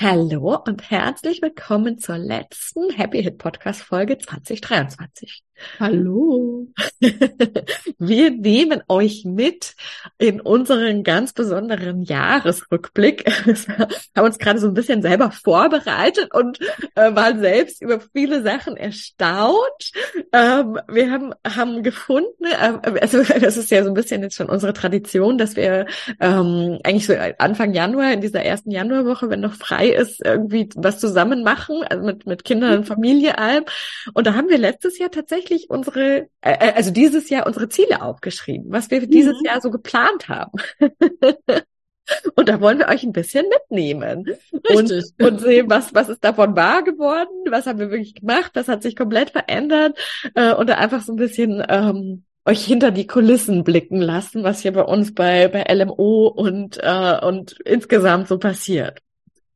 Hallo und herzlich willkommen zur letzten Happy Hit Podcast Folge 2023. Hallo. Wir nehmen euch mit in unseren ganz besonderen Jahresrückblick. Wir haben uns gerade so ein bisschen selber vorbereitet und äh, waren selbst über viele Sachen erstaunt. Ähm, wir haben, haben gefunden, äh, also das ist ja so ein bisschen jetzt schon unsere Tradition, dass wir ähm, eigentlich so Anfang Januar, in dieser ersten Januarwoche, wenn noch frei ist, irgendwie was zusammen machen, also mit, mit Kindern und Familie allem. Und da haben wir letztes Jahr tatsächlich tatsächlich unsere, äh, äh, also dieses Jahr unsere Ziele aufgeschrieben, was wir dieses mhm. Jahr so geplant haben. Und da wollen wir euch ein bisschen mitnehmen und, und sehen, was, was ist davon wahr geworden, was haben wir wirklich gemacht, was hat sich komplett verändert äh, und da einfach so ein bisschen ähm, euch hinter die Kulissen blicken lassen, was hier bei uns bei, bei LMO und, äh, und insgesamt so passiert.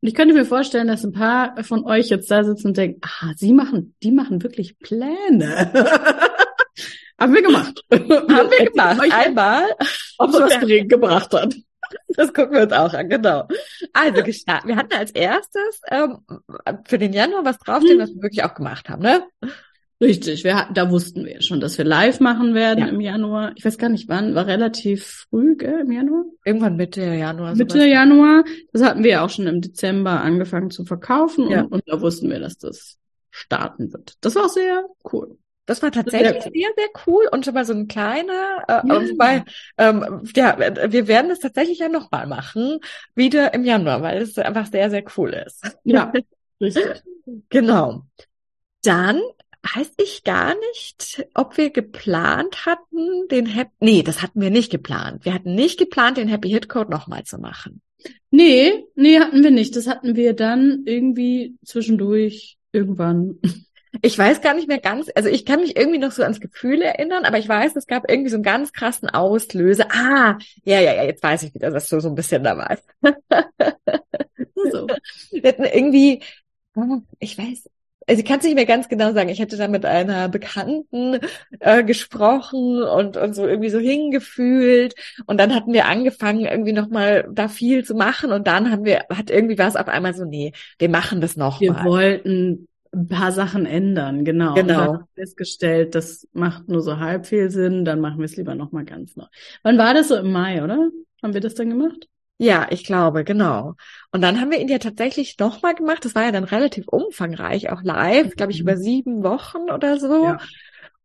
Und ich könnte mir vorstellen, dass ein paar von euch jetzt da sitzen und denken, ah, sie machen, die machen wirklich Pläne. Haben wir gemacht. Haben wir gemacht. Einmal. Ob es was dringend gebracht hat. Das gucken wir uns auch an, genau. Also gestartet. Wir hatten als erstes ähm, für den Januar was draufstehen, was wir wirklich auch gemacht haben, ne? Richtig, wir hatten, da wussten wir schon, dass wir live machen werden ja. im Januar. Ich weiß gar nicht wann, war relativ früh, gell, im Januar? Irgendwann Mitte Januar. Mitte sowas. Januar. Das hatten wir auch schon im Dezember angefangen zu verkaufen ja. und, und, da wussten wir, dass das starten wird. Das war sehr cool. Das war tatsächlich sehr, sehr, sehr cool und schon mal so ein kleiner, äh, ja. wobei, ähm, ja, wir werden es tatsächlich ja nochmal machen, wieder im Januar, weil es einfach sehr, sehr cool ist. Ja, richtig. genau. Dann weiß ich gar nicht, ob wir geplant hatten, den Happy, nee, das hatten wir nicht geplant. Wir hatten nicht geplant, den Happy Hit Code nochmal zu machen. Nee, nee, hatten wir nicht. Das hatten wir dann irgendwie zwischendurch irgendwann. Ich weiß gar nicht mehr ganz, also ich kann mich irgendwie noch so ans Gefühl erinnern, aber ich weiß, es gab irgendwie so einen ganz krassen Auslöser. Ah, ja, ja, ja, jetzt weiß ich wieder, dass du so ein bisschen da warst. so. Wir hatten irgendwie, ich weiß, also ich kann es nicht mehr ganz genau sagen. Ich hätte da mit einer Bekannten äh, gesprochen und, und so irgendwie so hingefühlt. Und dann hatten wir angefangen, irgendwie nochmal da viel zu machen. Und dann haben wir, hat irgendwie was auf einmal so, nee, wir machen das noch Wir mal. wollten ein paar Sachen ändern, genau. Genau. Und dann festgestellt, das macht nur so halb viel Sinn, dann machen wir es lieber nochmal ganz neu. Wann war das so im Mai, oder? Haben wir das dann gemacht? Ja, ich glaube, genau. Und dann haben wir ihn ja tatsächlich nochmal gemacht. Das war ja dann relativ umfangreich, auch live, glaube ich, über mhm. sieben Wochen oder so. Ja.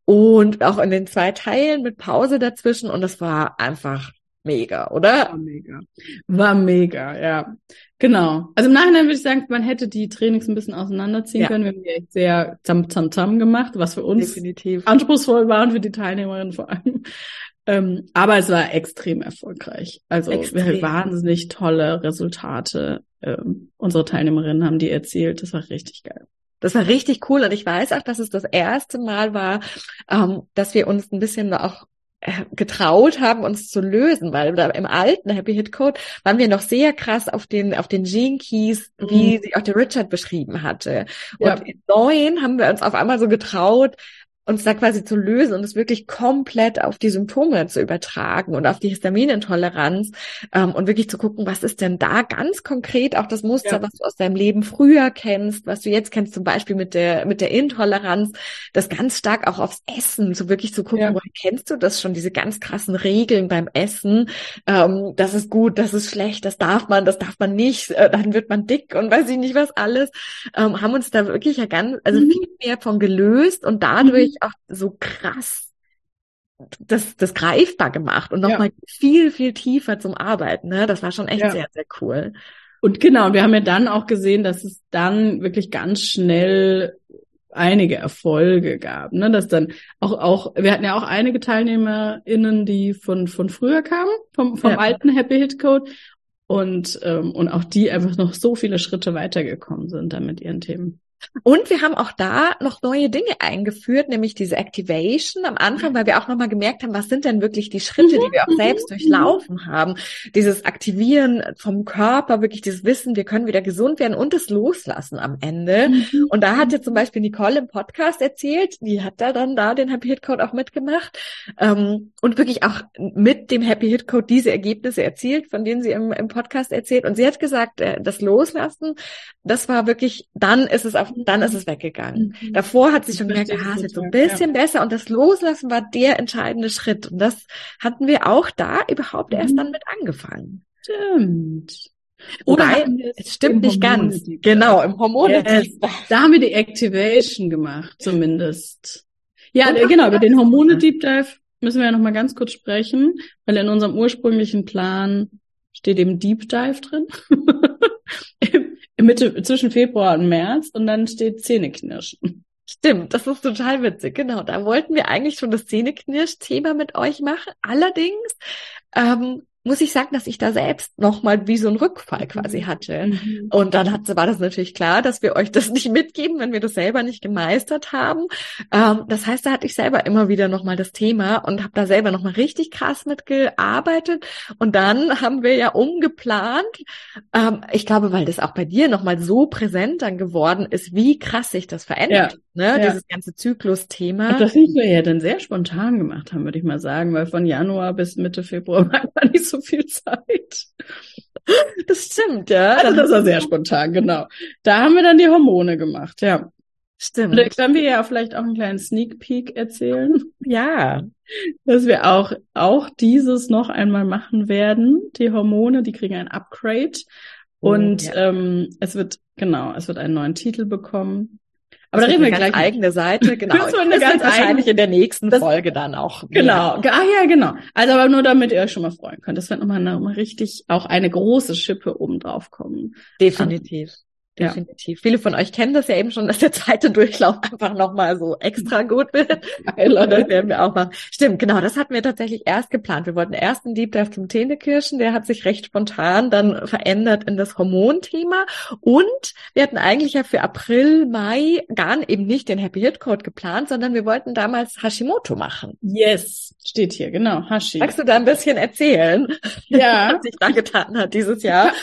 Und auch in den zwei Teilen mit Pause dazwischen. Und das war einfach mega, oder? War mega. War mega, ja. Genau. Also im Nachhinein würde ich sagen, man hätte die Trainings ein bisschen auseinanderziehen ja. können. Wir haben die echt sehr zam zam zam gemacht, was für uns Definitiv. anspruchsvoll war und für die Teilnehmerinnen vor allem. Ähm, aber es war extrem erfolgreich. Also extrem. wahnsinnig tolle Resultate. Ähm, unsere Teilnehmerinnen haben die erzielt. Das war richtig geil. Das war richtig cool und ich weiß auch, dass es das erste Mal war, ähm, dass wir uns ein bisschen auch äh, getraut haben, uns zu lösen, weil im alten Happy Hit Code waren wir noch sehr krass auf den, auf den Gene Keys, wie mhm. sie auch der Richard beschrieben hatte. Und ja. in neuen haben wir uns auf einmal so getraut, uns da quasi zu lösen und es wirklich komplett auf die Symptome zu übertragen und auf die Histaminintoleranz ähm, und wirklich zu gucken, was ist denn da ganz konkret auch das Muster, ja. was du aus deinem Leben früher kennst, was du jetzt kennst, zum Beispiel mit der mit der Intoleranz, das ganz stark auch aufs Essen, so wirklich zu gucken, ja. woher kennst du das schon, diese ganz krassen Regeln beim Essen, ähm, das ist gut, das ist schlecht, das darf man, das darf man nicht, äh, dann wird man dick und weiß ich nicht was alles, ähm, haben uns da wirklich ja ganz, also mhm. viel mehr von gelöst und dadurch mhm auch so krass das, das greifbar gemacht und nochmal ja. viel, viel tiefer zum Arbeiten. Ne? Das war schon echt ja. sehr, sehr cool. Und genau, wir haben ja dann auch gesehen, dass es dann wirklich ganz schnell einige Erfolge gab, ne, dass dann auch auch wir hatten ja auch einige TeilnehmerInnen, die von von früher kamen, vom vom ja. alten Happy Hit Code und ähm, und auch die einfach noch so viele Schritte weitergekommen sind da mit ihren Themen. Und wir haben auch da noch neue Dinge eingeführt, nämlich diese Activation am Anfang, weil wir auch nochmal gemerkt haben, was sind denn wirklich die Schritte, die wir auch selbst mhm. durchlaufen haben. Dieses Aktivieren vom Körper, wirklich dieses Wissen, wir können wieder gesund werden und das Loslassen am Ende. Mhm. Und da hat ja zum Beispiel Nicole im Podcast erzählt, die hat da dann da den Happy Hit Code auch mitgemacht ähm, und wirklich auch mit dem Happy Hit Code diese Ergebnisse erzielt, von denen sie im, im Podcast erzählt. Und sie hat gesagt, äh, das Loslassen, das war wirklich, dann ist es auf dann ist es weggegangen. Mhm. Davor hat sie schon gemerkt, ah, es wird so ein bisschen ja. besser und das Loslassen war der entscheidende Schritt. Und das hatten wir auch da überhaupt mhm. erst dann mit angefangen. Stimmt. Oder es stimmt nicht ganz. Genau, im Hormon. Yes. Da haben wir die Activation gemacht, zumindest. Ja, genau, über den Hormone Deep Dive müssen wir ja noch mal ganz kurz sprechen, weil in unserem ursprünglichen Plan steht eben Deep Dive drin. Mitte, zwischen Februar und März und dann steht Zähneknirschen. Stimmt, das ist total witzig. Genau, da wollten wir eigentlich schon das Zähneknirsch-Thema mit euch machen. Allerdings ähm, muss ich sagen, dass ich da selbst nochmal wie so ein Rückfall quasi mhm. hatte. Mhm. Und dann hat, war das natürlich klar, dass wir euch das nicht mitgeben, wenn wir das selber nicht gemeistert haben. Ähm, das heißt, da hatte ich selber immer wieder nochmal das Thema und habe da selber nochmal richtig krass mitgearbeitet. Und dann haben wir ja umgeplant. Ähm, ich glaube, weil das auch bei dir nochmal so präsent dann geworden ist, wie krass sich das verändert. Ja. Ne? Ja. Dieses ganze Zyklus-Thema. Das müssen wir ja dann sehr spontan gemacht haben, würde ich mal sagen, weil von Januar bis Mitte Februar war nicht so viel Zeit. Das stimmt, ja. Also das war sehr spontan, genau. Da haben wir dann die Hormone gemacht, ja. Stimmt. Da können wir ja vielleicht auch einen kleinen Sneak Peek erzählen. Ja. Dass wir auch, auch dieses noch einmal machen werden. Die Hormone, die kriegen ein Upgrade. Oh, Und ja. ähm, es wird, genau, es wird einen neuen Titel bekommen. Aber da reden wir gleich. eigene Seite, genau. Das, das ganz wahrscheinlich in der nächsten das, Folge dann auch. Genau. Mehr. Ah ja, genau. Also aber nur damit ihr euch schon mal freuen könnt. Das wird nochmal, nochmal richtig auch eine große Schippe oben drauf kommen. Definitiv. Definitiv. Ja. Viele von euch kennen das ja eben schon, dass der zweite Durchlauf einfach nochmal so extra gut wird. Geil? Das werden wir auch machen. Stimmt, genau, das hatten wir tatsächlich erst geplant. Wir wollten erst einen Deep Dive zum Tänekirschen, der hat sich recht spontan dann verändert in das Hormonthema. Und wir hatten eigentlich ja für April, Mai gar eben nicht den Happy Hit Code geplant, sondern wir wollten damals Hashimoto machen. Yes, steht hier, genau, Hashi. Magst du da ein bisschen erzählen? Ja. Was sich da getan hat dieses Jahr?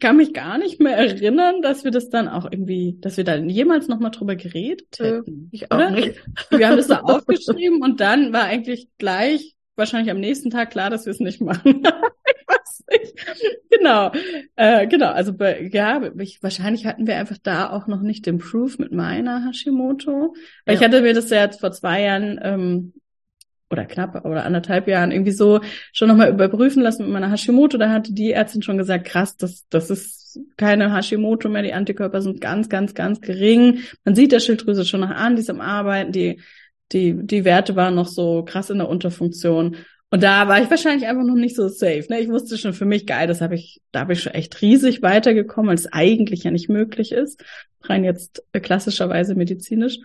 kann mich gar nicht mehr erinnern, dass wir das dann auch irgendwie, dass wir da jemals nochmal drüber geredet äh, hätten. ich auch oder? nicht. Wir haben das da aufgeschrieben und dann war eigentlich gleich, wahrscheinlich am nächsten Tag klar, dass wir es nicht machen. ich weiß nicht. Genau. Äh, genau. Also ja, ich, wahrscheinlich hatten wir einfach da auch noch nicht den Proof mit meiner Hashimoto. Weil ja. ich hatte mir das ja jetzt vor zwei Jahren ähm, oder knapp oder anderthalb Jahren irgendwie so schon nochmal überprüfen lassen mit meiner Hashimoto. Da hatte die Ärztin schon gesagt, krass, das, das ist keine Hashimoto mehr. Die Antikörper sind ganz, ganz, ganz gering. Man sieht der Schilddrüse schon noch an, die ist am Arbeiten. Die, die, die Werte waren noch so krass in der Unterfunktion. Und da war ich wahrscheinlich einfach noch nicht so safe. Ne? Ich wusste schon für mich, geil, das habe ich, da habe ich schon echt riesig weitergekommen, weil es eigentlich ja nicht möglich ist. Rein jetzt klassischerweise medizinisch.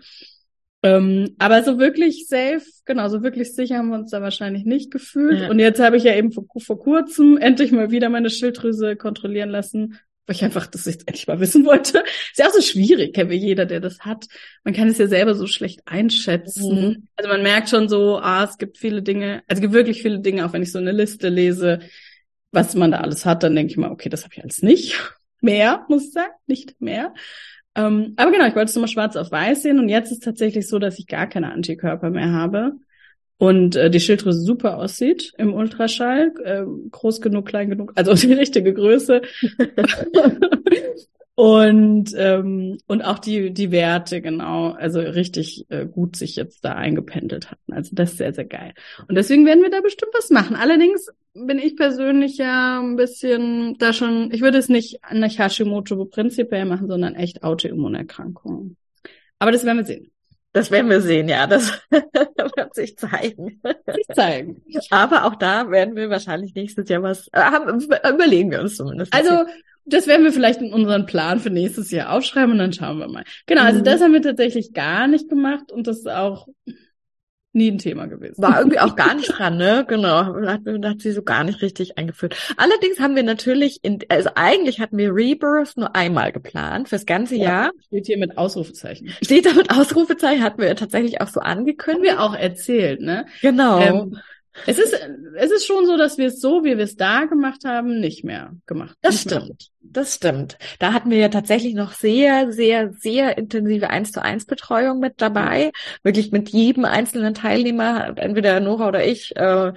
Ähm, aber so wirklich safe, genau, so wirklich sicher haben wir uns da wahrscheinlich nicht gefühlt. Ja. Und jetzt habe ich ja eben vor, vor, kurzem endlich mal wieder meine Schilddrüse kontrollieren lassen, weil ich einfach das jetzt endlich mal wissen wollte. Ist ja auch so schwierig, wie jeder, der das hat. Man kann es ja selber so schlecht einschätzen. Mhm. Also man merkt schon so, ah, es gibt viele Dinge, also es gibt wirklich viele Dinge, auch wenn ich so eine Liste lese, was man da alles hat, dann denke ich mal, okay, das habe ich alles nicht. Mehr, muss ich sagen, nicht mehr. Ähm, aber genau, ich wollte es nochmal schwarz auf weiß sehen und jetzt ist tatsächlich so, dass ich gar keine Antikörper mehr habe und äh, die Schilddrüse super aussieht im Ultraschall, äh, groß genug, klein genug, also die richtige Größe. und ähm, und auch die die Werte genau, also richtig äh, gut sich jetzt da eingependelt hatten. Also das ist sehr sehr geil. Und deswegen werden wir da bestimmt was machen. Allerdings bin ich persönlich ja ein bisschen da schon. Ich würde es nicht nach Hashimoto prinzipiell machen, sondern echt Autoimmunerkrankungen. Aber das werden wir sehen. Das werden wir sehen, ja. Das wird sich zeigen. Sich zeigen. Aber auch da werden wir wahrscheinlich nächstes Jahr was äh, haben, überlegen wir uns zumindest. Also das werden wir vielleicht in unseren Plan für nächstes Jahr aufschreiben und dann schauen wir mal. Genau, also mhm. das haben wir tatsächlich gar nicht gemacht und das ist auch nie ein Thema gewesen. War irgendwie auch gar nicht dran, ne? Genau. Hat, hat sie so gar nicht richtig eingeführt. Allerdings haben wir natürlich in, also eigentlich hatten wir Rebirth nur einmal geplant fürs ganze ja, Jahr. Steht hier mit Ausrufezeichen. Steht da mit Ausrufezeichen, hatten wir tatsächlich auch so angekündigt. Haben wir auch erzählt, ne? Genau. Ähm, es ist, es ist schon so, dass wir es so, wie wir es da gemacht haben, nicht mehr gemacht. Das stimmt. Das stimmt. Da hatten wir ja tatsächlich noch sehr, sehr, sehr intensive eins zu eins Betreuung mit dabei. Wirklich mit jedem einzelnen Teilnehmer, entweder Nora oder ich, äh,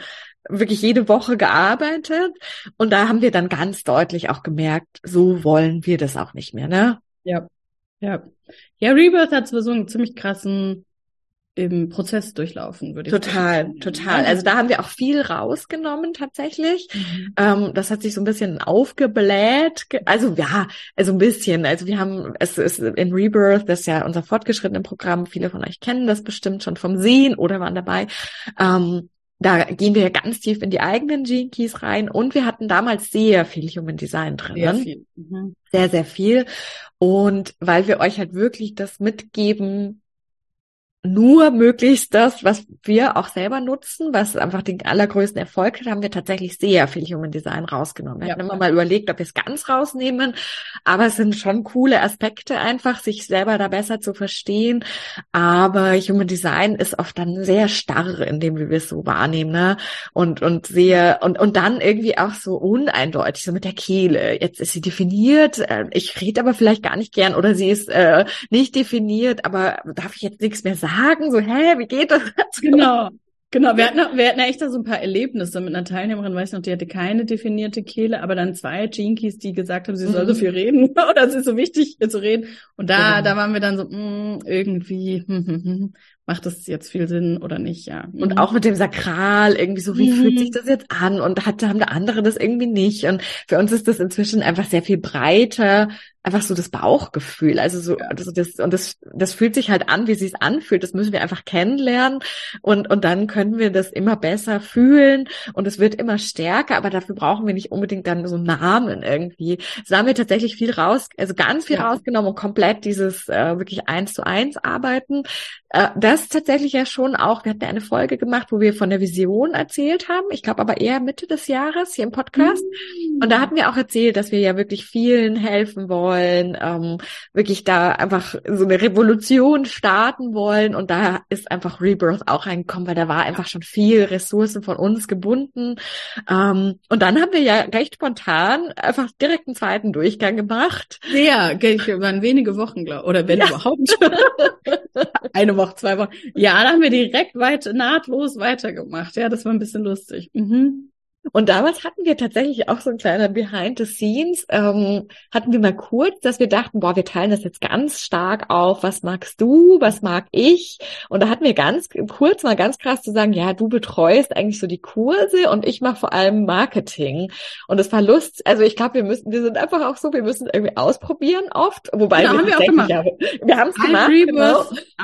wirklich jede Woche gearbeitet. Und da haben wir dann ganz deutlich auch gemerkt, so wollen wir das auch nicht mehr, ne? Ja. Ja. Ja, Rebirth hat so einen ziemlich krassen im Prozess durchlaufen, würde ich total, sagen. Total, total. Also da haben wir auch viel rausgenommen tatsächlich. Mhm. Ähm, das hat sich so ein bisschen aufgebläht. Also ja, also ein bisschen. Also wir haben, es ist in Rebirth, das ist ja unser fortgeschrittenen Programm. Viele von euch kennen das bestimmt schon vom Sehen oder waren dabei. Ähm, da gehen wir ganz tief in die eigenen Gene Keys rein und wir hatten damals sehr viel Human Design drin. Sehr viel. Mhm. Sehr, sehr viel. Und weil wir euch halt wirklich das mitgeben, nur möglichst das, was wir auch selber nutzen, was einfach den allergrößten Erfolg hat, haben wir tatsächlich sehr viel Human Design rausgenommen. Wir ja. hatten immer mal überlegt, ob wir es ganz rausnehmen, aber es sind schon coole Aspekte einfach, sich selber da besser zu verstehen. Aber Human Design ist oft dann sehr starr in dem, wie wir es so wahrnehmen, ne? Und, und sehr, und, und dann irgendwie auch so uneindeutig, so mit der Kehle. Jetzt ist sie definiert, äh, ich rede aber vielleicht gar nicht gern oder sie ist äh, nicht definiert, aber darf ich jetzt nichts mehr sagen? Sagen, so, hä, wie geht das? Genau. Genau, wir hatten, wir hatten echt da so ein paar Erlebnisse mit einer Teilnehmerin, weiß ich noch, die hatte keine definierte Kehle, aber dann zwei Jinkies, die gesagt haben, sie soll mhm. so viel reden oder es ist so wichtig zu reden. Und da, genau. da waren wir dann so, mh, mm, irgendwie, hm, hm, hm, macht das jetzt viel Sinn oder nicht, ja. Und mhm. auch mit dem Sakral irgendwie so, wie mhm. fühlt sich das jetzt an? Und hat, haben der andere das irgendwie nicht? Und für uns ist das inzwischen einfach sehr viel breiter, einfach so das Bauchgefühl. Also so, also das, und das, das fühlt sich halt an, wie sie es anfühlt. Das müssen wir einfach kennenlernen. Und, und dann können wir das immer besser fühlen. Und es wird immer stärker. Aber dafür brauchen wir nicht unbedingt dann so Namen irgendwie. So haben wir tatsächlich viel raus, also ganz viel ja. rausgenommen und komplett dieses äh, wirklich eins zu eins arbeiten. Äh, das tatsächlich ja schon auch, wir hatten ja eine Folge gemacht, wo wir von der Vision erzählt haben. Ich glaube aber eher Mitte des Jahres hier im Podcast. Mhm. Und da hatten wir auch erzählt, dass wir ja wirklich vielen helfen wollen, ähm, wirklich da einfach so eine Revolution starten wollen. Und da ist einfach Rebirth auch reingekommen, weil da war einfach schon viel Ressourcen von uns gebunden. Ähm, und dann haben wir ja recht spontan einfach direkt einen zweiten Durchgang gemacht. Ja, waren wenige Wochen, glaube oder wenn ja. überhaupt. Eine Woche, zwei Wochen. Ja, da haben wir direkt weit, nahtlos weitergemacht. Ja, das war ein bisschen lustig. Mhm. Und damals hatten wir tatsächlich auch so ein kleiner Behind the Scenes, ähm, hatten wir mal kurz, dass wir dachten, boah, wir teilen das jetzt ganz stark auf, was magst du, was mag ich? Und da hatten wir ganz kurz mal ganz krass zu sagen, ja, du betreust eigentlich so die Kurse und ich mache vor allem Marketing. Und es war Lust, also ich glaube, wir müssen, wir sind einfach auch so, wir müssen irgendwie ausprobieren oft, wobei genau, wir, haben wir auch gemacht. Ja, wir haben es gemacht.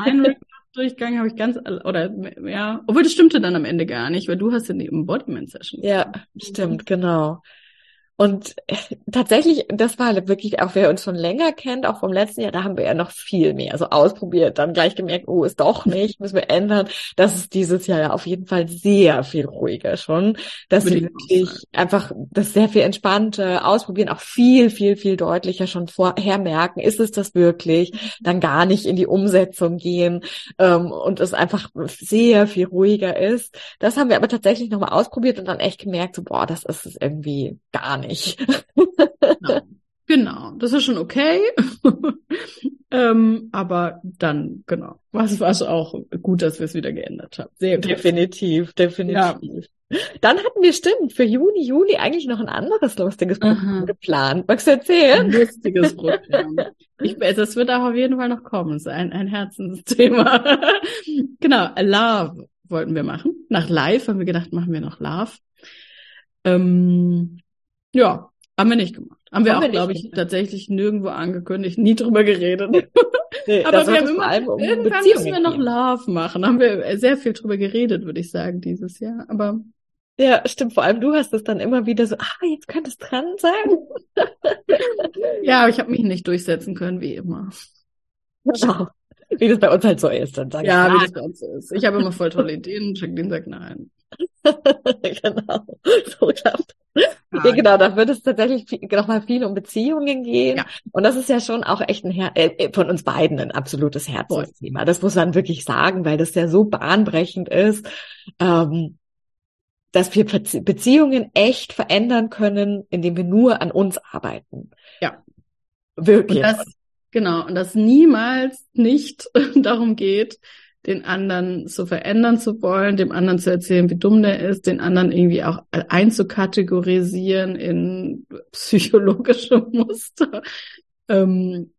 Genau. Durchgang habe ich ganz, oder ja, obwohl das stimmte dann am Ende gar nicht, weil du hast ja die Embodiment-Session. Ja, stimmt, genau. Und tatsächlich, das war wirklich, auch wer uns schon länger kennt, auch vom letzten Jahr, da haben wir ja noch viel mehr so ausprobiert, dann gleich gemerkt, oh, ist doch nicht, müssen wir ändern. Das ist dieses Jahr ja auf jeden Fall sehr viel ruhiger schon, dass wir wirklich einfach das sehr viel entspannter ausprobieren, auch viel, viel, viel deutlicher schon vorher merken, ist es das wirklich, dann gar nicht in die Umsetzung gehen ähm, und es einfach sehr viel ruhiger ist. Das haben wir aber tatsächlich nochmal ausprobiert und dann echt gemerkt, so, boah, das ist es irgendwie gar nicht nicht. Genau. Genau, das ist schon okay. ähm, aber dann, genau, was war es auch gut, dass wir es wieder geändert haben. Sehr gut. Definitiv, definitiv. Ja. Dann hatten wir, stimmt, für Juni, Juli eigentlich noch ein anderes lustiges Programm geplant. Magst du erzählen? Ein lustiges Programm. Ich, das wird auch auf jeden Fall noch kommen. Es ist ein, ein Herzensthema. genau, Love wollten wir machen. Nach Live haben wir gedacht, machen wir noch Love. Ähm, ja, haben wir nicht gemacht. Haben wir haben auch, glaube ich, tatsächlich nirgendwo angekündigt, nie drüber geredet. Nee, Aber wir haben immer, um irgendwann müssen wir noch Love machen. Haben wir sehr viel drüber geredet, würde ich sagen, dieses Jahr. Aber ja, stimmt. Vor allem du hast es dann immer wieder so, ah, jetzt könnte es dran sein. ja, aber ich habe mich nicht durchsetzen können, wie immer. Genau. Wie das bei uns halt so ist, dann sag ja, ich. Ja, wie das bei uns so ist. Ich habe immer voll tolle Ideen und Jacqueline sagt nein. genau. So klappt. Ja, genau, da wird es tatsächlich nochmal viel um Beziehungen gehen. Ja. Und das ist ja schon auch echt ein Her äh, von uns beiden ein absolutes Herzensthema. Das muss man wirklich sagen, weil das ja so bahnbrechend ist. Ähm, dass wir Beziehungen echt verändern können, indem wir nur an uns arbeiten. Ja. Wirklich. Und das, genau. Und dass niemals nicht darum geht, den anderen zu verändern zu wollen, dem anderen zu erzählen, wie dumm der ist, den anderen irgendwie auch einzukategorisieren in psychologische Muster, ähm,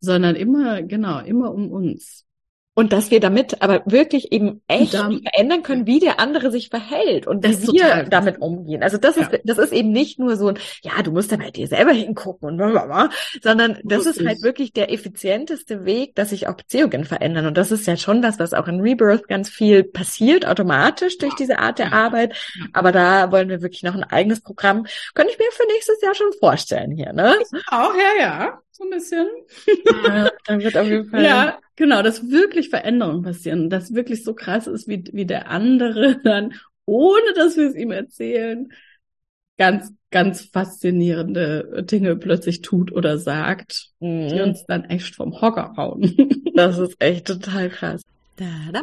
sondern immer, genau, immer um uns. Und dass wir damit aber wirklich eben echt dann, verändern können, wie der andere sich verhält und wie wir damit umgehen. Also das ja. ist, das ist eben nicht nur so ein, ja, du musst da bei dir selber hingucken und blablabla, sondern das ist halt wirklich der effizienteste Weg, dass sich auch Beziehungen verändern. Und das ist ja schon das, was auch in Rebirth ganz viel passiert, automatisch durch diese Art der Arbeit. Aber da wollen wir wirklich noch ein eigenes Programm. Könnte ich mir für nächstes Jahr schon vorstellen hier, ne? Auch, ja, ja so ein bisschen. Ja, dann wird auf jeden Fall. Ja, genau, dass wirklich Veränderungen passieren, dass wirklich so krass ist, wie, wie der andere dann, ohne dass wir es ihm erzählen, ganz, ganz faszinierende Dinge plötzlich tut oder sagt, mhm. die uns dann echt vom Hocker hauen. Das ist echt total krass. Da, da.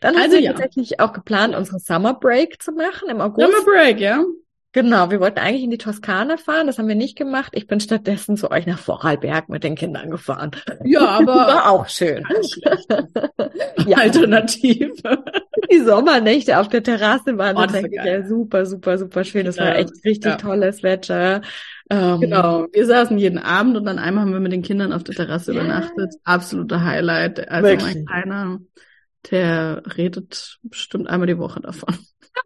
Dann also haben wir ja. tatsächlich auch geplant, unsere Summer Break zu machen im August. Summer Break, ja. Genau, wir wollten eigentlich in die Toskana fahren, das haben wir nicht gemacht. Ich bin stattdessen zu euch nach Vorarlberg mit den Kindern gefahren. Ja, aber war auch schön. ja. Alternativ. Die Sommernächte auf der Terrasse waren oh, das ja super, super, super schön. Das ja. war echt richtig ja. tolles Wetter. Ähm, genau, wir saßen jeden Abend und dann einmal haben wir mit den Kindern auf der Terrasse übernachtet. Absoluter Highlight. Also Wirklich? mein Kleiner, der redet bestimmt einmal die Woche davon.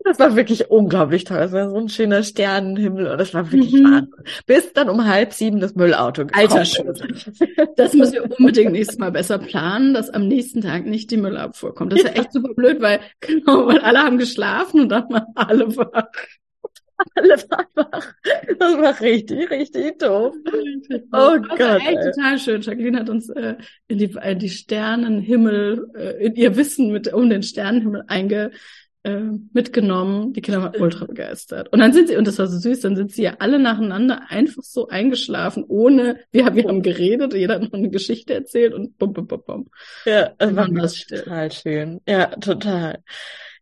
Das war wirklich unglaublich toll. Das war so ein schöner Sternenhimmel und das war wirklich mhm. Wahnsinn. Bis dann um halb sieben das Müllauto gekommen Alter Schwede. Das müssen wir unbedingt nächstes Mal besser planen, dass am nächsten Tag nicht die Müllabfuhr kommt. Das ist ja echt super blöd, weil, genau, weil alle haben geschlafen und dann waren alle wach. Das war richtig, richtig doof. Oh das Gott. Das war echt ey. total schön. Jacqueline hat uns äh, in die, äh, die Sternenhimmel, äh, in ihr Wissen mit um den Sternenhimmel einge äh, mitgenommen. Die Kinder waren ultra begeistert. Und dann sind sie, und das war so süß, dann sind sie ja alle nacheinander einfach so eingeschlafen, ohne, wir, wir haben geredet, jeder hat noch eine Geschichte erzählt und bum, bum, bum, bum. Ja, das war das total schön. Ja, total.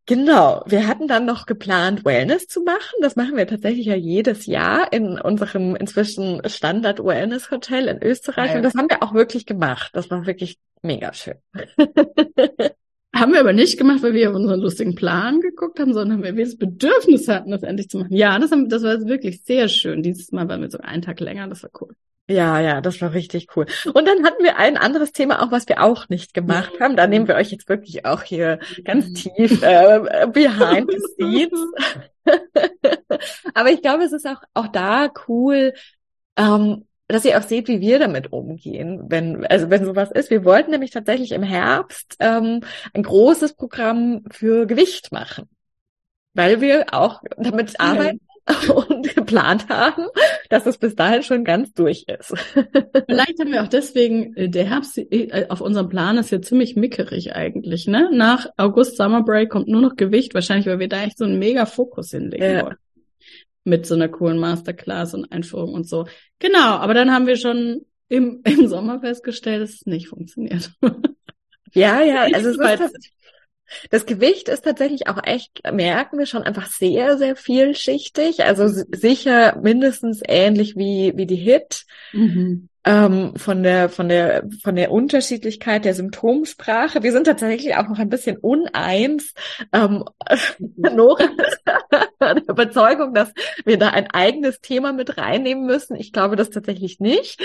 Genau, wir hatten dann noch geplant, Wellness zu machen. Das machen wir tatsächlich ja jedes Jahr in unserem inzwischen Standard Wellness Hotel in Österreich. Ja. Und das haben wir auch wirklich gemacht. Das war wirklich mega schön. haben wir aber nicht gemacht, weil wir auf unseren lustigen Plan geguckt haben, sondern weil wir das Bedürfnis hatten, das endlich zu machen. Ja, das, haben, das war wirklich sehr schön. Dieses Mal waren wir so einen Tag länger, das war cool. Ja, ja, das war richtig cool. Und dann hatten wir ein anderes Thema auch, was wir auch nicht gemacht haben. Da nehmen wir euch jetzt wirklich auch hier ganz tief äh, behind the scenes. Aber ich glaube, es ist auch, auch da cool, ähm, dass ihr auch seht, wie wir damit umgehen, wenn, also wenn sowas ist. Wir wollten nämlich tatsächlich im Herbst ähm, ein großes Programm für Gewicht machen. Weil wir auch damit arbeiten, und geplant haben, dass es bis dahin schon ganz durch ist. Vielleicht haben wir auch deswegen, äh, der Herbst äh, auf unserem Plan ist ja ziemlich mickerig eigentlich, ne? Nach August Summer Break kommt nur noch Gewicht, wahrscheinlich, weil wir da echt so einen mega Fokus hinlegen ja. wollen. Mit so einer coolen Masterclass und Einführung und so. Genau, aber dann haben wir schon im, im Sommer festgestellt, dass es nicht funktioniert. Ja, ja, also es ist, das Gewicht ist tatsächlich auch echt, merken wir schon, einfach sehr, sehr vielschichtig. Also sicher mindestens ähnlich wie, wie die HIT. Mhm. Ähm, von der, von der, von der Unterschiedlichkeit der Symptomsprache. Wir sind tatsächlich auch noch ein bisschen uneins. Ähm, Nora der Überzeugung, dass wir da ein eigenes Thema mit reinnehmen müssen. Ich glaube das tatsächlich nicht.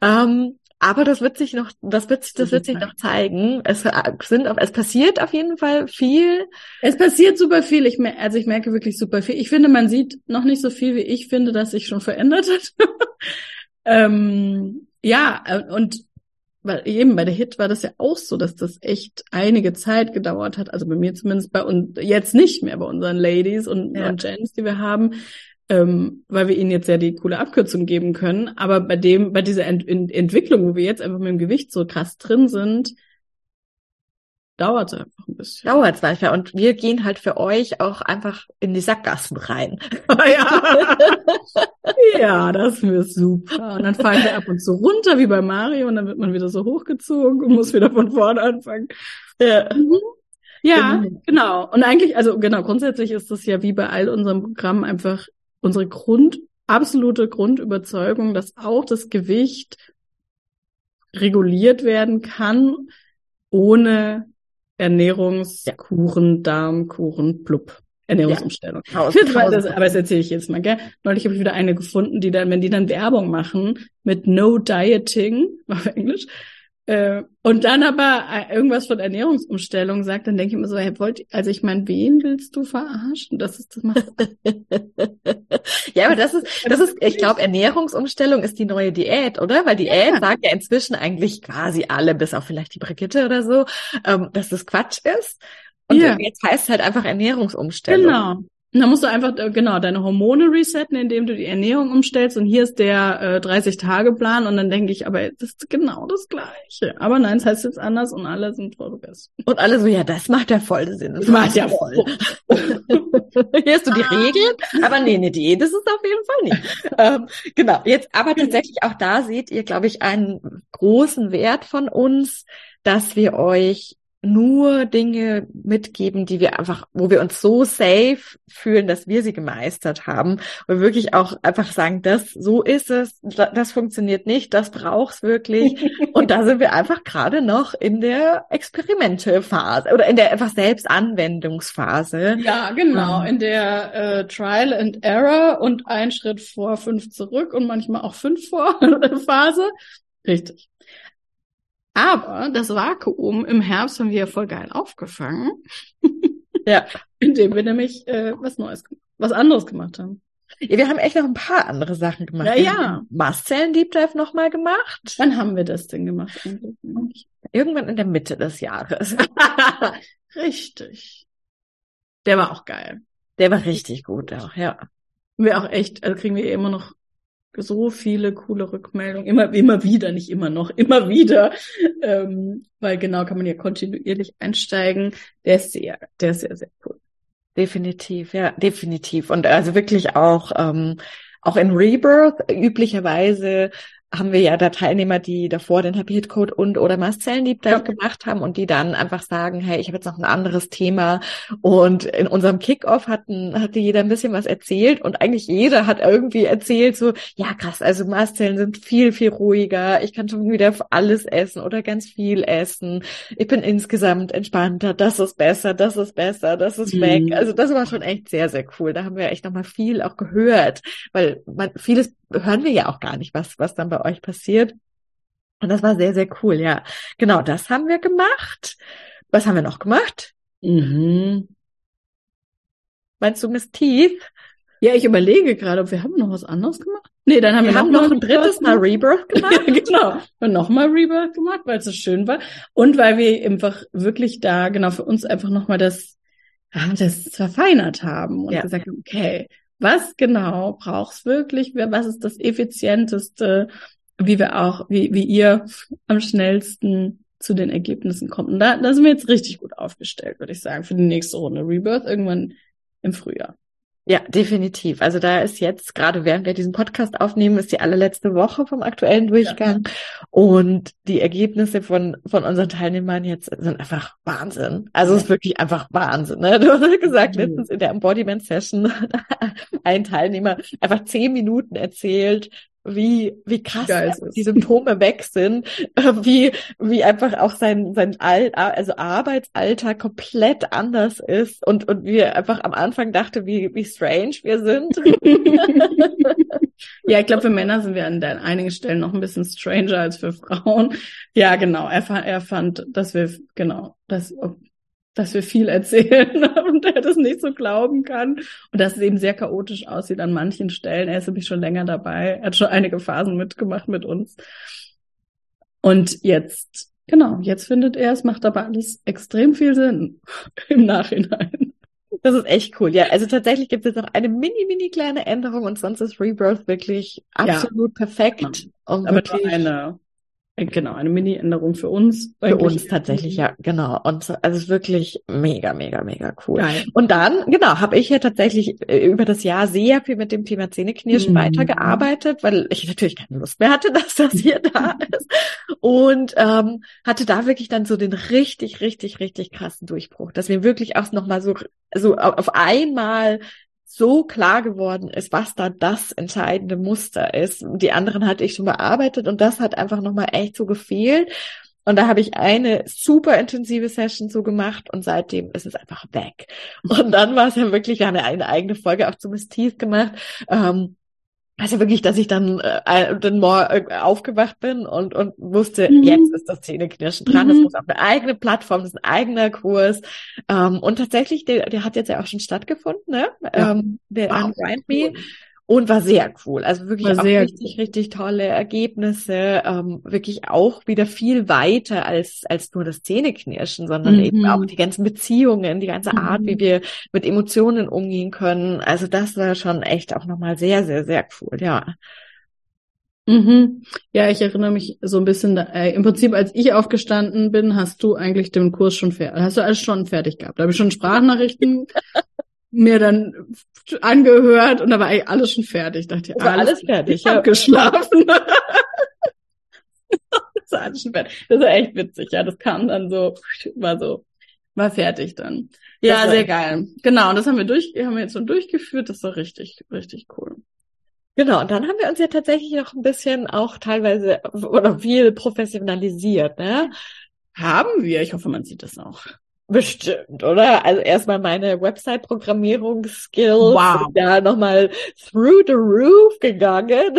Ähm, aber das wird sich noch, das wird sich, das wird sich noch zeigen. Es äh, sind, es passiert auf jeden Fall viel. Es passiert super viel. Ich mer also ich merke wirklich super viel. Ich finde, man sieht noch nicht so viel, wie ich finde, dass sich schon verändert hat. ähm, ja, äh, und weil eben bei der Hit war das ja auch so, dass das echt einige Zeit gedauert hat. Also bei mir zumindest bei uns, jetzt nicht mehr bei unseren Ladies und, ja. und Gents, die wir haben, ähm, weil wir ihnen jetzt ja die coole Abkürzung geben können. Aber bei dem, bei dieser Ent Ent Entwicklung, wo wir jetzt einfach mit dem Gewicht so krass drin sind, dauert es einfach ein bisschen. Dauert es manchmal. Und wir gehen halt für euch auch einfach in die Sackgassen rein. ja. ja, das wird super. Und dann fallen wir ab und zu runter, wie bei Mario, und dann wird man wieder so hochgezogen und muss wieder von vorne anfangen. Ja. Mhm. Ja, genau. genau. Und eigentlich, also genau, grundsätzlich ist das ja wie bei all unseren Programmen einfach unsere Grund, absolute Grundüberzeugung, dass auch das Gewicht reguliert werden kann, ohne Ernährungskuren, Darmkuren, blub. Ernährungsumstellung. Ja, das, aber das erzähle ich jetzt mal, gell? Neulich habe ich wieder eine gefunden, die dann, wenn die dann Werbung machen mit No Dieting, auf Englisch, äh, und dann aber äh, irgendwas von Ernährungsumstellung sagt, dann denke ich immer so, hey, wollt, also ich meine, wen willst du verarschen? Das ist das macht Ja, aber das ist, das ist, ich glaube, Ernährungsumstellung ist die neue Diät, oder? Weil Diät ja. sagt ja inzwischen eigentlich quasi alle, bis auf vielleicht die Brigitte oder so, ähm, dass das Quatsch ist. Und ja. jetzt heißt es halt einfach Ernährungsumstellung. Genau. Dann musst du einfach äh, genau deine Hormone resetten, indem du die Ernährung umstellst. Und hier ist der äh, 30-Tage-Plan. Und dann denke ich, aber das ist genau das Gleiche. Aber nein, es heißt jetzt anders und alle sind voll best. Und alle so, ja, das macht ja voll Sinn. Das, das macht ja voll. hier hast du die Regeln. Aber nee, nee, die, das ist auf jeden Fall nicht. ähm, genau. Jetzt, aber tatsächlich auch da seht ihr, glaube ich, einen großen Wert von uns, dass wir euch nur Dinge mitgeben, die wir einfach, wo wir uns so safe fühlen, dass wir sie gemeistert haben und wirklich auch einfach sagen, das, so ist es, das funktioniert nicht, das braucht's wirklich. und da sind wir einfach gerade noch in der Experimente-Phase oder in der einfach Selbstanwendungsphase. Ja, genau, in der äh, Trial and Error und ein Schritt vor, fünf zurück und manchmal auch fünf vor Phase. Richtig. Aber das Vakuum im Herbst haben wir ja voll geil aufgefangen. ja. Indem wir nämlich äh, was Neues, was anderes gemacht haben. Ja, wir haben echt noch ein paar andere Sachen gemacht. Ja, ja. Mastzellen Deep Dive nochmal gemacht. Wann haben wir das denn gemacht? Irgendwann in der Mitte des Jahres. richtig. Der war auch geil. Der war richtig gut auch, ja. Wir auch echt, also kriegen wir immer noch so viele coole Rückmeldungen, immer, immer wieder, nicht immer noch, immer wieder, ähm, weil genau kann man ja kontinuierlich einsteigen. Der ist sehr, der ist sehr, sehr cool. Definitiv, ja, definitiv. Und also wirklich auch, ähm, auch in Rebirth üblicherweise haben wir ja da Teilnehmer, die davor den Happy Hit Code und oder Mastellen Deep Dive ja. gemacht haben und die dann einfach sagen, hey, ich habe jetzt noch ein anderes Thema und in unserem Kickoff hatten hatte jeder ein bisschen was erzählt und eigentlich jeder hat irgendwie erzählt so, ja krass, also Mastellen sind viel viel ruhiger, ich kann schon wieder alles essen oder ganz viel essen. Ich bin insgesamt entspannter, das ist besser, das ist besser, das ist mhm. weg. Also das war schon echt sehr sehr cool. Da haben wir echt noch mal viel auch gehört, weil man vieles hören wir ja auch gar nicht, was, was dann bei euch passiert. Und das war sehr, sehr cool, ja. Genau, das haben wir gemacht. Was haben wir noch gemacht? Mhm. Meinst du Miss Teeth? Ja, ich überlege gerade, ob wir haben noch was anderes gemacht. Nee, dann haben wir, wir haben noch, noch ein drittes Mal Rebirth gemacht. ja, genau. Und nochmal Rebirth gemacht, weil es so schön war. Und weil wir einfach wirklich da, genau, für uns einfach nochmal das, das verfeinert haben und ja. gesagt haben, okay, was genau brauchst wirklich? Was ist das effizienteste? Wie wir auch, wie, wie ihr am schnellsten zu den Ergebnissen kommt. Und da, da sind wir jetzt richtig gut aufgestellt, würde ich sagen, für die nächste Runde Rebirth irgendwann im Frühjahr. Ja, definitiv. Also da ist jetzt, gerade während wir diesen Podcast aufnehmen, ist die allerletzte Woche vom aktuellen Durchgang. Ja. Und die Ergebnisse von, von unseren Teilnehmern jetzt sind einfach Wahnsinn. Also es ist wirklich einfach Wahnsinn. Ne? Du hast gesagt, mhm. letztens in der Embodiment Session ein Teilnehmer einfach zehn Minuten erzählt, wie, wie krass die Symptome weg sind, äh, wie, wie einfach auch sein, sein All, also Arbeitsalltag komplett anders ist und, und wie er einfach am Anfang dachte, wie, wie strange wir sind. ja, ich glaube, für Männer sind wir an einigen Stellen noch ein bisschen stranger als für Frauen. Ja, genau. Er, er fand, dass wir, genau, dass, dass wir viel erzählen und er das nicht so glauben kann und dass es eben sehr chaotisch aussieht an manchen Stellen. Er ist nämlich schon länger dabei, er hat schon einige Phasen mitgemacht mit uns. Und jetzt, genau, jetzt findet er, es macht aber alles extrem viel Sinn im Nachhinein. Das ist echt cool. Ja, also tatsächlich gibt es jetzt noch eine mini, mini kleine Änderung und sonst ist Rebirth wirklich absolut ja, perfekt. Genau. Aber wirklich, nur eine genau, eine Mini-Änderung für uns. Für uns tatsächlich, ja, genau. Und also es ist wirklich mega, mega, mega cool. Geil. Und dann, genau, habe ich ja tatsächlich äh, über das Jahr sehr viel mit dem Thema Zähneknirschen mhm. weitergearbeitet, weil ich natürlich keine Lust mehr hatte, dass das hier da ist. Und ähm, hatte da wirklich dann so den richtig, richtig, richtig krassen Durchbruch, dass mir wirklich auch nochmal so, so auf einmal so klar geworden ist, was da das entscheidende Muster ist. Die anderen hatte ich schon bearbeitet und das hat einfach nochmal echt so gefehlt. Und da habe ich eine super intensive Session so gemacht und seitdem ist es einfach weg. Und dann war es ja wirklich, wir eine eigene Folge auch zu Miss Teeth gemacht. Ähm, also wirklich, dass ich dann, äh, dann morgen aufgewacht bin und, und wusste, mhm. jetzt ist das Zähneknirschen dran, mhm. das muss auf eine eigene Plattform, das ist ein eigener Kurs. Ähm, und tatsächlich, der, der hat jetzt ja auch schon stattgefunden, ne? Ja. Ähm, der wow. Unwind Me. Und war sehr cool. Also wirklich auch richtig, cool. richtig tolle Ergebnisse. Ähm, wirklich auch wieder viel weiter als, als nur das Zähneknirschen, sondern mhm. eben auch die ganzen Beziehungen, die ganze Art, mhm. wie wir mit Emotionen umgehen können. Also das war schon echt auch nochmal sehr, sehr, sehr cool, ja. Mhm. Ja, ich erinnere mich so ein bisschen, äh, im Prinzip, als ich aufgestanden bin, hast du eigentlich den Kurs schon fertig, hast du alles schon fertig gehabt. Da habe ich schon Sprachnachrichten mir dann angehört und da war eigentlich alles schon fertig. Ich dachte, alles, alles fertig. Ich habe geschlafen. das war alles schon fertig. Das war echt witzig. Ja, das kam dann so, war so, war fertig dann. Ja, sehr geil. Genau, und das haben wir durch, haben wir jetzt schon durchgeführt. Das war richtig, richtig cool. Genau, und dann haben wir uns ja tatsächlich noch ein bisschen auch teilweise oder viel professionalisiert, ne? Haben wir. Ich hoffe, man sieht das auch. Bestimmt, oder? Also erstmal meine Website-Programmierungsskills wow. da nochmal through the roof gegangen.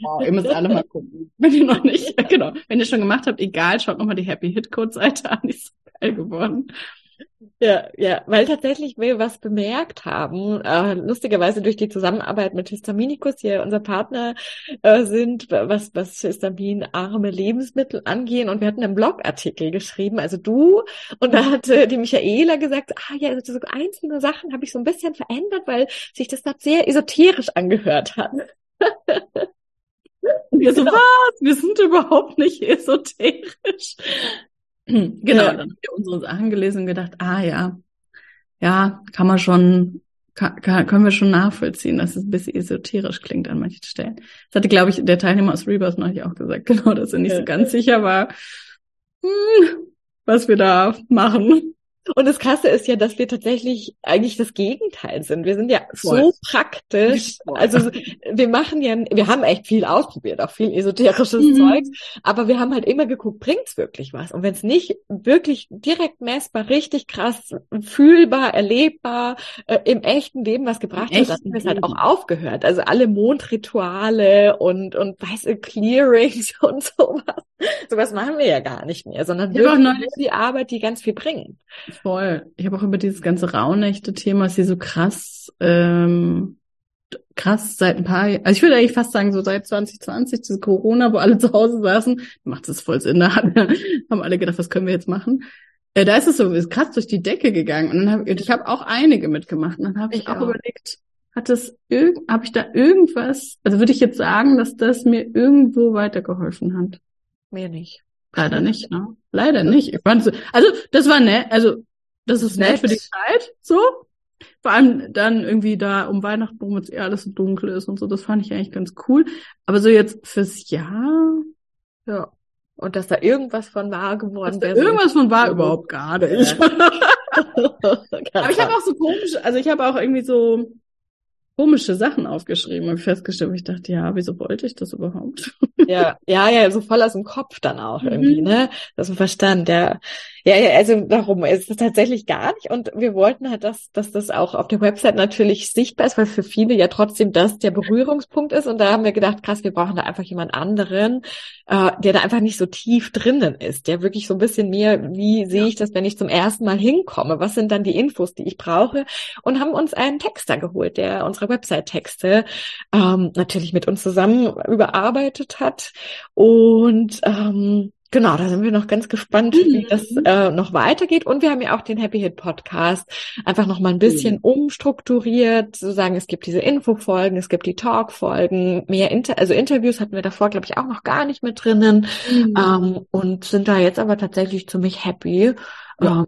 wow, ihr müsst alle mal gucken. Wenn ihr noch nicht, genau, wenn ihr schon gemacht habt, egal, schaut nochmal die Happy Hit Code Seite an, die ist so geil geworden. Ja, ja, weil tatsächlich wir was bemerkt haben, äh, lustigerweise durch die Zusammenarbeit mit Histaminicus, die ja unser Partner äh, sind, was, was histaminarme Lebensmittel angehen. Und wir hatten einen Blogartikel geschrieben, also du, und da hatte die Michaela gesagt, ah ja, also so einzelne Sachen habe ich so ein bisschen verändert, weil sich das da sehr esoterisch angehört hat. Und wir so, genau. was? Wir sind überhaupt nicht esoterisch. Genau, ja. dann haben wir unsere Sachen gelesen und gedacht, ah ja, ja, kann man schon, kann, kann, können wir schon nachvollziehen, dass es ein bisschen esoterisch klingt an manchen Stellen. Das hatte, glaube ich, der Teilnehmer aus Rebirth neulich auch gesagt, genau, dass er nicht so ganz sicher war, hm, was wir da machen. Und das Krasse ist ja, dass wir tatsächlich eigentlich das Gegenteil sind. Wir sind ja Voll. so praktisch. Also wir machen ja, wir haben echt viel ausprobiert, auch viel esoterisches mhm. Zeug, aber wir haben halt immer geguckt, bringt's wirklich was? Und wenn es nicht wirklich direkt messbar, richtig krass, fühlbar, erlebbar, äh, im echten Leben was gebracht hat, dann haben wir es halt auch aufgehört. Also alle Mondrituale und, und weiße Clearings und sowas. Sowas machen wir ja gar nicht mehr, sondern wirklich nur die Arbeit, die ganz viel bringt. Voll. Ich habe auch über dieses ganze Rauhnächte-Thema, ist hier so krass, ähm, krass seit ein paar Jahren, also ich würde eigentlich fast sagen, so seit 2020, diese Corona, wo alle zu Hause saßen, macht es voll Sinn, da haben alle gedacht, was können wir jetzt machen? Äh, da ist es so, ist krass durch die Decke gegangen. Und dann hab, ich habe auch einige mitgemacht. Und dann habe ich, ich, auch, auch überlegt, hat das irgend, habe ich da irgendwas, also würde ich jetzt sagen, dass das mir irgendwo weitergeholfen hat? Mir nicht. Leider nicht, ne? Leider nicht. Ich fand, also das war nett, also das ist nett, nett für die Zeit, so. Vor allem dann irgendwie da um Weihnachten, wo jetzt eher alles so dunkel ist und so, das fand ich eigentlich ganz cool. Aber so jetzt fürs Jahr, ja. Und dass da irgendwas von wahr geworden wäre. Irgendwas von wahr überhaupt gar nicht. Ja. Aber ich habe auch so komisch, also ich habe auch irgendwie so, komische Sachen aufgeschrieben und festgestellt, ich dachte, ja, wieso wollte ich das überhaupt? Ja, ja, ja, so voll aus dem Kopf dann auch irgendwie, mhm. ne? Aus dem Verstand, ja. Ja, ja, also darum ist es tatsächlich gar nicht. Und wir wollten halt, dass, dass das auch auf der Website natürlich sichtbar ist, weil für viele ja trotzdem das der Berührungspunkt ist. Und da haben wir gedacht, krass, wir brauchen da einfach jemand anderen, äh, der da einfach nicht so tief drinnen ist, der wirklich so ein bisschen mehr, wie sehe ich das, wenn ich zum ersten Mal hinkomme? Was sind dann die Infos, die ich brauche? Und haben uns einen Texter geholt, der unsere Website-Texte ähm, natürlich mit uns zusammen überarbeitet hat. Und ähm, Genau, da sind wir noch ganz gespannt, mhm. wie das äh, noch weitergeht. Und wir haben ja auch den Happy Hit Podcast einfach noch mal ein bisschen mhm. umstrukturiert, zu sagen, es gibt diese Infofolgen, es gibt die Talkfolgen, mehr Inter also Interviews hatten wir davor, glaube ich, auch noch gar nicht mit drinnen mhm. ähm, und sind da jetzt aber tatsächlich ziemlich happy, ja. äh,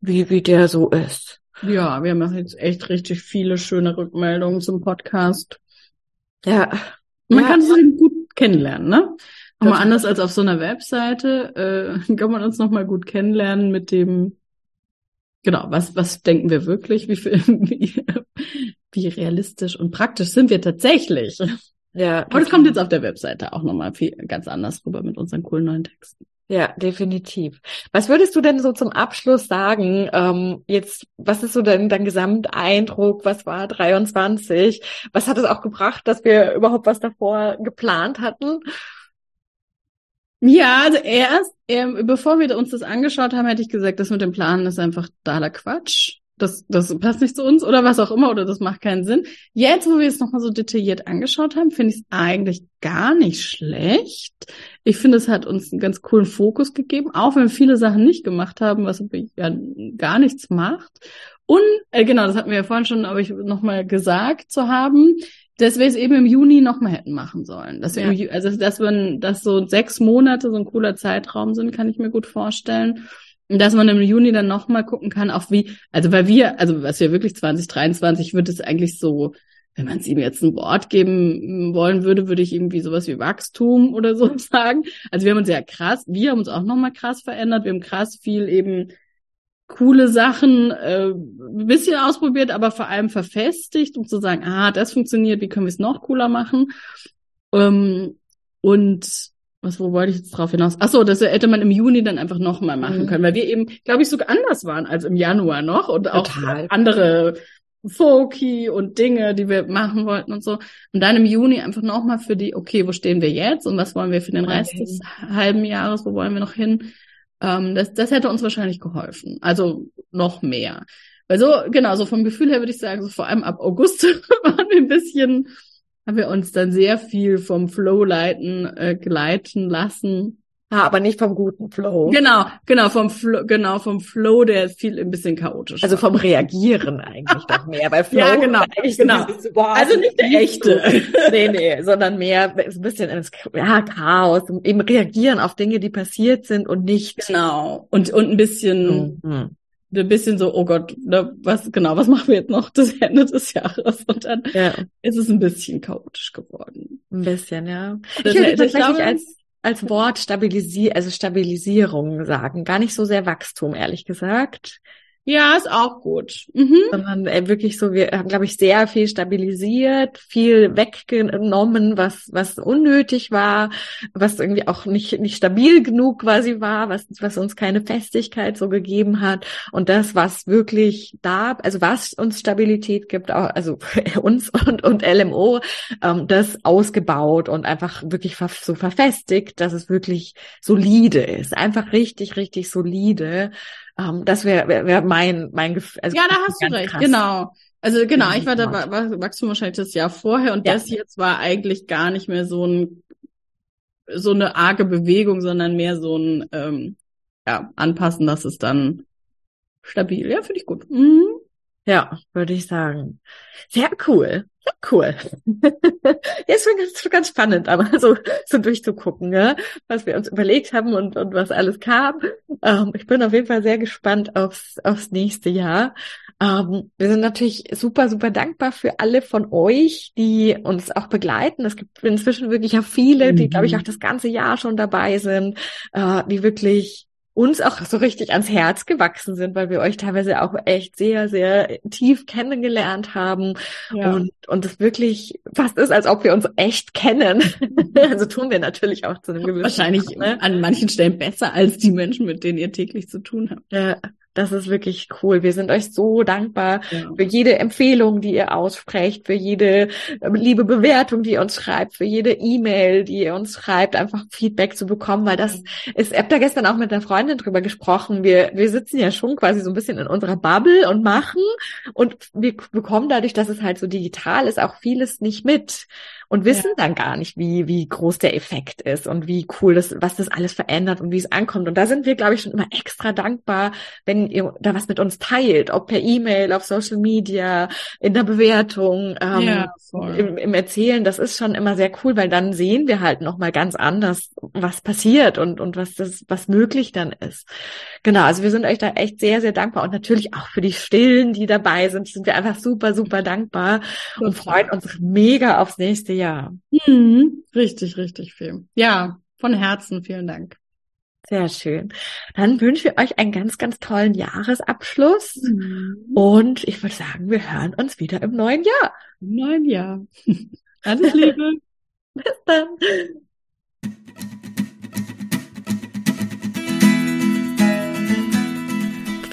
wie wie der so ist. Ja, wir haben jetzt echt richtig viele schöne Rückmeldungen zum Podcast. Ja. Man ja. kann es gut kennenlernen, ne? Nochmal anders als auf so einer Webseite äh, kann man uns nochmal gut kennenlernen mit dem, genau, was, was denken wir wirklich, wie, viel, wie, wie realistisch und praktisch sind wir tatsächlich. Ja. Aber das kommt jetzt auf der Webseite auch nochmal viel ganz anders rüber mit unseren coolen neuen Texten. Ja, definitiv. Was würdest du denn so zum Abschluss sagen? Ähm, jetzt, was ist so denn dein Gesamteindruck? Was war 23? Was hat es auch gebracht, dass wir überhaupt was davor geplant hatten? Ja, also erst, ähm, bevor wir uns das angeschaut haben, hätte ich gesagt, das mit dem Planen ist einfach totaler Quatsch. Das, das passt nicht zu uns oder was auch immer oder das macht keinen Sinn. Jetzt, wo wir es nochmal so detailliert angeschaut haben, finde ich es eigentlich gar nicht schlecht. Ich finde, es hat uns einen ganz coolen Fokus gegeben, auch wenn wir viele Sachen nicht gemacht haben, was ja gar nichts macht. Und äh, genau, das hatten wir ja vorhin schon, aber ich nochmal gesagt zu haben, dass wir es eben im Juni nochmal hätten machen sollen. Dass wir ja. im, also dass wir, dass so sechs Monate so ein cooler Zeitraum sind, kann ich mir gut vorstellen. Und dass man im Juni dann nochmal gucken kann, auch wie, also weil wir, also was wir wirklich 2023 wird es eigentlich so, wenn man es ihm jetzt ein Wort geben wollen würde, würde ich irgendwie sowas wie Wachstum oder so sagen. Also wir haben uns ja krass, wir haben uns auch nochmal krass verändert. Wir haben krass viel eben coole Sachen äh, ein bisschen ausprobiert, aber vor allem verfestigt, um zu sagen, ah, das funktioniert, wie können wir es noch cooler machen? Ähm, und was, wo wollte ich jetzt drauf hinaus? Ach so, das hätte man im Juni dann einfach nochmal machen mhm. können, weil wir eben, glaube ich, sogar anders waren als im Januar noch und auch Total. andere Folky und Dinge, die wir machen wollten und so. Und dann im Juni einfach nochmal für die, okay, wo stehen wir jetzt und was wollen wir für den Rest okay. des halben Jahres, wo wollen wir noch hin? Ähm, das, das hätte uns wahrscheinlich geholfen. Also noch mehr. Weil so, genau, so vom Gefühl her würde ich sagen, so vor allem ab August waren wir ein bisschen, haben wir uns dann sehr viel vom Flow leiten, äh, gleiten lassen. Ah, aber nicht vom guten Flow. Genau, genau, vom Flow, genau, vom Flow, der viel ein bisschen chaotisch Also vom Reagieren eigentlich doch mehr. Weil Flow ja, genau, genau. So, boah, also nicht der echte. nee, nee, sondern mehr ein bisschen ins ja, Chaos, eben reagieren auf Dinge, die passiert sind und nicht. Genau. Und, und ein bisschen, mhm ein bisschen so, oh Gott, ne, was genau, was machen wir jetzt noch das Ende des Jahres? Und dann ja. ist es ein bisschen chaotisch geworden. Ein bisschen, ja. Ich würde tatsächlich als als Wort Stabilisi also Stabilisierung sagen, gar nicht so sehr Wachstum, ehrlich gesagt. Ja, ist auch gut. Mhm. Sondern äh, wirklich so, wir haben, glaube ich, sehr viel stabilisiert, viel weggenommen, was, was unnötig war, was irgendwie auch nicht, nicht stabil genug quasi war, was, was uns keine Festigkeit so gegeben hat. Und das, was wirklich da, also was uns Stabilität gibt, auch, also uns und, und LMO, ähm, das ausgebaut und einfach wirklich so verfestigt, dass es wirklich solide ist. Einfach richtig, richtig solide. Ähm, das wäre wär, wär mein, mein Gefühl. Also ja, da hast du recht, krass. genau. Also genau, ich war da war, war Wachstum wahrscheinlich das Jahr vorher und ja. das jetzt war eigentlich gar nicht mehr so ein so eine arge Bewegung, sondern mehr so ein ähm, ja, anpassen, dass es dann stabil. Ja, finde ich gut. Mhm. Ja, würde ich sagen. Sehr cool. Cool. ja, ist schon ganz, ganz spannend, aber so, so durchzugucken, ja, was wir uns überlegt haben und, und was alles kam. Ähm, ich bin auf jeden Fall sehr gespannt aufs, aufs nächste Jahr. Ähm, wir sind natürlich super, super dankbar für alle von euch, die uns auch begleiten. Es gibt inzwischen wirklich ja viele, die, glaube ich, mhm. auch das ganze Jahr schon dabei sind, äh, die wirklich uns auch so richtig ans Herz gewachsen sind, weil wir euch teilweise auch echt sehr, sehr tief kennengelernt haben ja. und, und es wirklich fast ist, als ob wir uns echt kennen. also tun wir natürlich auch zu einem gewissen Wahrscheinlich Grad, ne? an manchen Stellen besser als die Menschen, mit denen ihr täglich zu tun habt. Ja, das ist wirklich cool. Wir sind euch so dankbar ja. für jede Empfehlung, die ihr aussprecht, für jede ähm, liebe Bewertung, die ihr uns schreibt, für jede E-Mail, die ihr uns schreibt, einfach Feedback zu bekommen, weil das ist, ich habe da gestern auch mit einer Freundin drüber gesprochen. Wir, wir sitzen ja schon quasi so ein bisschen in unserer Bubble und machen und wir bekommen dadurch, dass es halt so digital ist, auch vieles nicht mit und wissen ja. dann gar nicht, wie, wie groß der Effekt ist und wie cool das, was das alles verändert und wie es ankommt. Und da sind wir, glaube ich, schon immer extra dankbar, wenn ihr da was mit uns teilt, ob per E-Mail, auf Social Media, in der Bewertung, ähm, ja, im, im Erzählen. Das ist schon immer sehr cool, weil dann sehen wir halt nochmal ganz anders, was passiert und, und was das, was möglich dann ist. Genau. Also wir sind euch da echt sehr, sehr dankbar und natürlich auch für die Stillen, die dabei sind, sind wir einfach super, super dankbar und freuen uns mega aufs nächste Jahr. Mhm. Richtig, richtig viel. Ja, von Herzen vielen Dank. Sehr schön. Dann wünschen wir euch einen ganz, ganz tollen Jahresabschluss. Mhm. Und ich würde sagen, wir hören uns wieder im neuen Jahr. Im neuen Jahr. Alles Liebe. Bis dann.